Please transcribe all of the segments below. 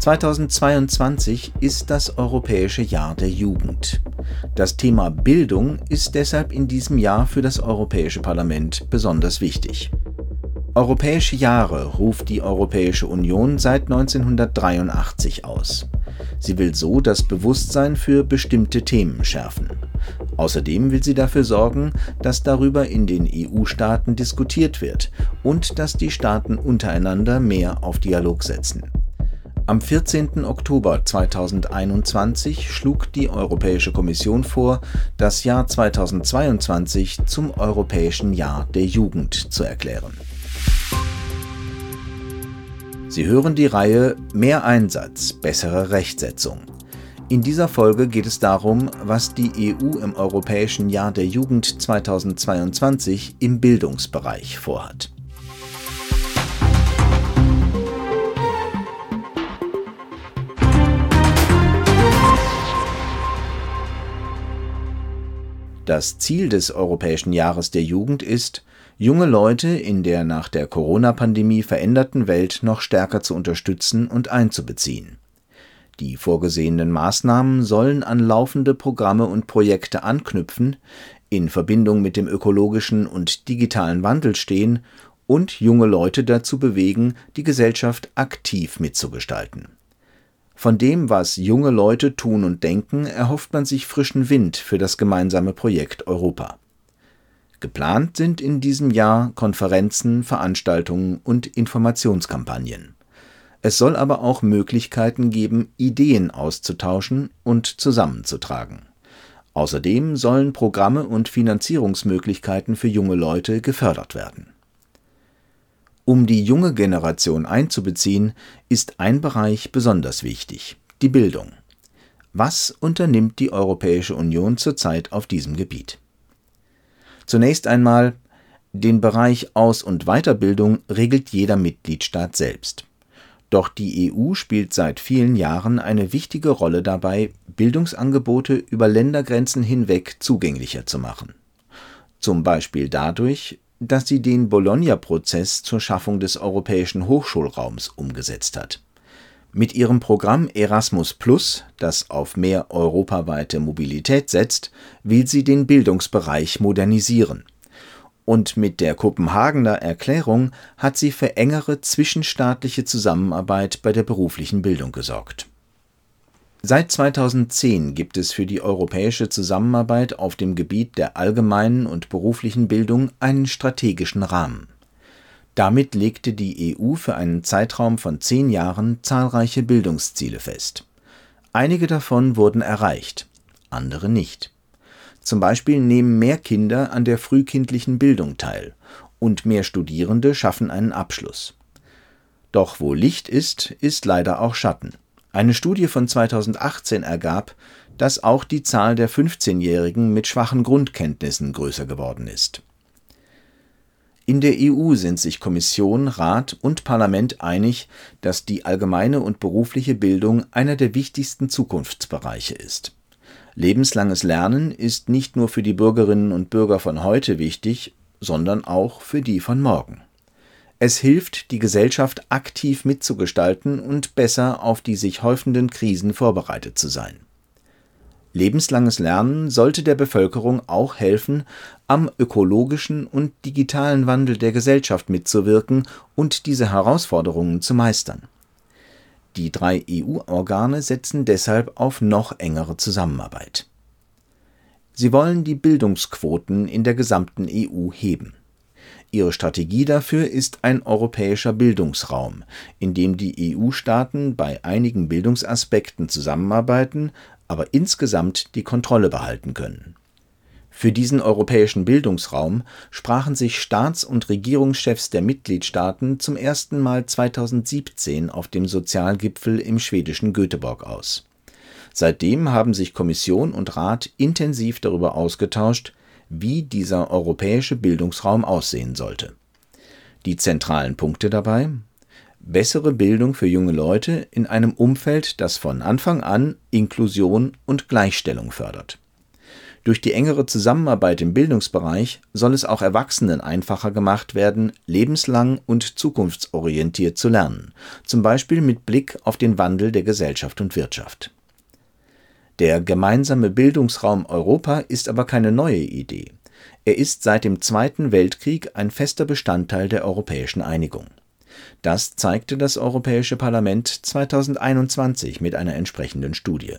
2022 ist das Europäische Jahr der Jugend. Das Thema Bildung ist deshalb in diesem Jahr für das Europäische Parlament besonders wichtig. Europäische Jahre ruft die Europäische Union seit 1983 aus. Sie will so das Bewusstsein für bestimmte Themen schärfen. Außerdem will sie dafür sorgen, dass darüber in den EU-Staaten diskutiert wird und dass die Staaten untereinander mehr auf Dialog setzen. Am 14. Oktober 2021 schlug die Europäische Kommission vor, das Jahr 2022 zum Europäischen Jahr der Jugend zu erklären. Sie hören die Reihe Mehr Einsatz, bessere Rechtsetzung. In dieser Folge geht es darum, was die EU im Europäischen Jahr der Jugend 2022 im Bildungsbereich vorhat. Das Ziel des Europäischen Jahres der Jugend ist, junge Leute in der nach der Corona-Pandemie veränderten Welt noch stärker zu unterstützen und einzubeziehen. Die vorgesehenen Maßnahmen sollen an laufende Programme und Projekte anknüpfen, in Verbindung mit dem ökologischen und digitalen Wandel stehen und junge Leute dazu bewegen, die Gesellschaft aktiv mitzugestalten von dem, was junge Leute tun und denken, erhofft man sich frischen Wind für das gemeinsame Projekt Europa. Geplant sind in diesem Jahr Konferenzen, Veranstaltungen und Informationskampagnen. Es soll aber auch Möglichkeiten geben, Ideen auszutauschen und zusammenzutragen. Außerdem sollen Programme und Finanzierungsmöglichkeiten für junge Leute gefördert werden um die junge Generation einzubeziehen, ist ein Bereich besonders wichtig, die Bildung. Was unternimmt die Europäische Union zurzeit auf diesem Gebiet? Zunächst einmal, den Bereich Aus- und Weiterbildung regelt jeder Mitgliedstaat selbst. Doch die EU spielt seit vielen Jahren eine wichtige Rolle dabei, Bildungsangebote über Ländergrenzen hinweg zugänglicher zu machen. Zum Beispiel dadurch, dass sie den Bologna-Prozess zur Schaffung des europäischen Hochschulraums umgesetzt hat. Mit ihrem Programm Erasmus Plus, das auf mehr europaweite Mobilität setzt, will sie den Bildungsbereich modernisieren. Und mit der Kopenhagener Erklärung hat sie für engere zwischenstaatliche Zusammenarbeit bei der beruflichen Bildung gesorgt Seit 2010 gibt es für die europäische Zusammenarbeit auf dem Gebiet der allgemeinen und beruflichen Bildung einen strategischen Rahmen. Damit legte die EU für einen Zeitraum von zehn Jahren zahlreiche Bildungsziele fest. Einige davon wurden erreicht, andere nicht. Zum Beispiel nehmen mehr Kinder an der frühkindlichen Bildung teil und mehr Studierende schaffen einen Abschluss. Doch wo Licht ist, ist leider auch Schatten eine Studie von 2018 ergab, dass auch die Zahl der 15-Jährigen mit schwachen Grundkenntnissen größer geworden ist. In der EU sind sich Kommission, Rat und Parlament einig, dass die allgemeine und berufliche Bildung einer der wichtigsten Zukunftsbereiche ist. Lebenslanges Lernen ist nicht nur für die Bürgerinnen und Bürger von heute wichtig, sondern auch für die von morgen es hilft, die Gesellschaft aktiv mitzugestalten und besser auf die sich häufenden Krisen vorbereitet zu sein. Lebenslanges Lernen sollte der Bevölkerung auch helfen, am ökologischen und digitalen Wandel der Gesellschaft mitzuwirken und diese Herausforderungen zu meistern. Die drei EU-Organe setzen deshalb auf noch engere Zusammenarbeit. Sie wollen die Bildungsquoten in der gesamten EU heben Ihre Strategie dafür ist ein europäischer Bildungsraum, in dem die EU-Staaten bei einigen Bildungsaspekten zusammenarbeiten, aber insgesamt die Kontrolle behalten können. Für diesen europäischen Bildungsraum sprachen sich Staats- und Regierungschefs der Mitgliedstaaten zum ersten Mal 2017 auf dem Sozialgipfel im schwedischen Göteborg aus. Seitdem haben sich Kommission und Rat intensiv darüber ausgetauscht, wie dieser europäische Bildungsraum aussehen sollte. Die zentralen Punkte dabei bessere Bildung für junge Leute in einem Umfeld, das von Anfang an Inklusion und Gleichstellung fördert. Durch die engere Zusammenarbeit im Bildungsbereich soll es auch Erwachsenen einfacher gemacht werden, lebenslang und zukunftsorientiert zu lernen, zum Beispiel mit Blick auf den Wandel der Gesellschaft und Wirtschaft. Der gemeinsame Bildungsraum Europa ist aber keine neue Idee. Er ist seit dem Zweiten Weltkrieg ein fester Bestandteil der europäischen Einigung. Das zeigte das Europäische Parlament 2021 mit einer entsprechenden Studie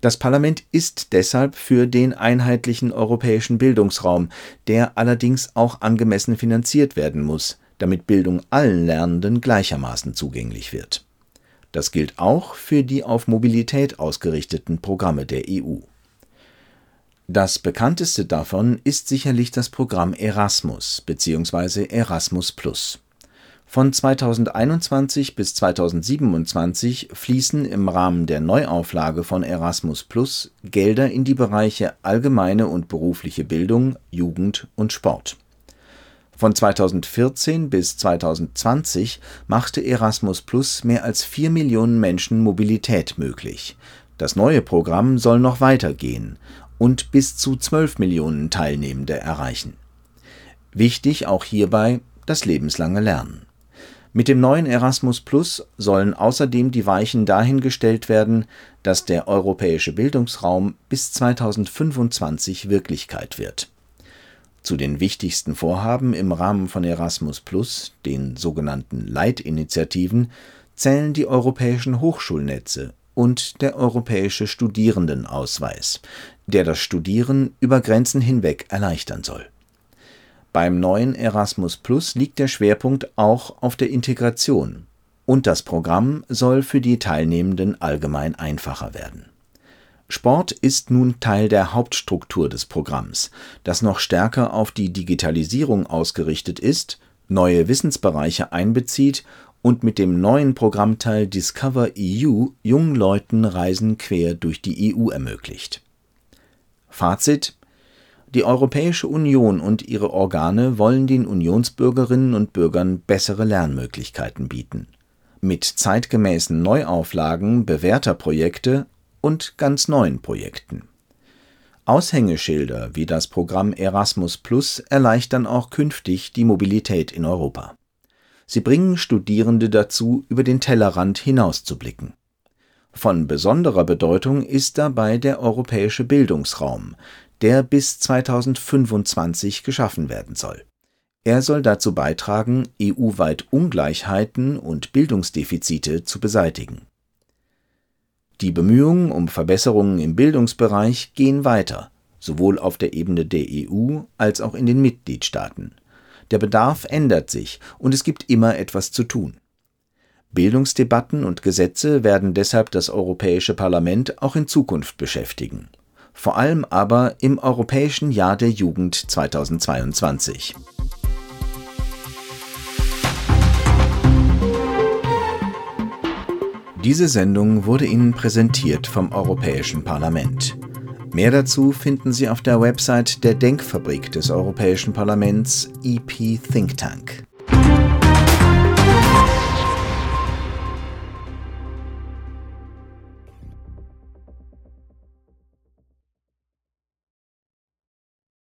das Parlament ist deshalb für den einheitlichen europäischen Bildungsraum, der allerdings auch angemessen finanziert werden muss, damit Bildung allen Lernenden gleichermaßen zugänglich wird. Das gilt auch für die auf Mobilität ausgerichteten Programme der EU. Das bekannteste davon ist sicherlich das Programm Erasmus bzw. Erasmus von 2021 bis 2027 fließen im Rahmen der Neuauflage von Erasmus Gelder in die Bereiche allgemeine und berufliche Bildung, Jugend und Sport. Von 2014 bis 2020 machte Erasmus Plus mehr als vier Millionen Menschen Mobilität möglich. Das neue Programm soll noch weitergehen und bis zu 12 Millionen Teilnehmende erreichen. Wichtig auch hierbei das lebenslange Lernen mit dem neuen Erasmus Plus sollen außerdem die Weichen dahin gestellt werden, dass der europäische Bildungsraum bis 2025 Wirklichkeit wird. Zu den wichtigsten Vorhaben im Rahmen von Erasmus Plus, den sogenannten Leitinitiativen, zählen die europäischen Hochschulnetze und der europäische Studierendenausweis, der das Studieren über Grenzen hinweg erleichtern soll beim neuen Erasmus Plus liegt der Schwerpunkt auch auf der Integration, und das Programm soll für die Teilnehmenden allgemein einfacher werden. Sport ist nun Teil der Hauptstruktur des Programms, das noch stärker auf die Digitalisierung ausgerichtet ist, neue Wissensbereiche einbezieht und mit dem neuen Programmteil Discover EU jungen Leuten Reisen quer durch die EU ermöglicht. Fazit die Europäische Union und ihre Organe wollen den Unionsbürgerinnen und Bürgern bessere Lernmöglichkeiten bieten. Mit zeitgemäßen Neuauflagen bewährter Projekte und ganz neuen Projekten. Aushängeschilder wie das Programm Erasmus Plus erleichtern auch künftig die Mobilität in Europa. Sie bringen Studierende dazu, über den Tellerrand hinauszublicken. Von besonderer Bedeutung ist dabei der europäische Bildungsraum, der bis 2025 geschaffen werden soll. Er soll dazu beitragen, EU-weit Ungleichheiten und Bildungsdefizite zu beseitigen. Die Bemühungen um Verbesserungen im Bildungsbereich gehen weiter, sowohl auf der Ebene der EU als auch in den Mitgliedstaaten. Der Bedarf ändert sich und es gibt immer etwas zu tun. Bildungsdebatten und Gesetze werden deshalb das Europäische Parlament auch in Zukunft beschäftigen vor allem aber im Europäischen Jahr der Jugend 2022. Diese Sendung wurde Ihnen präsentiert vom Europäischen Parlament. Mehr dazu finden Sie auf der Website der Denkfabrik des Europäischen Parlaments EP Think Tank.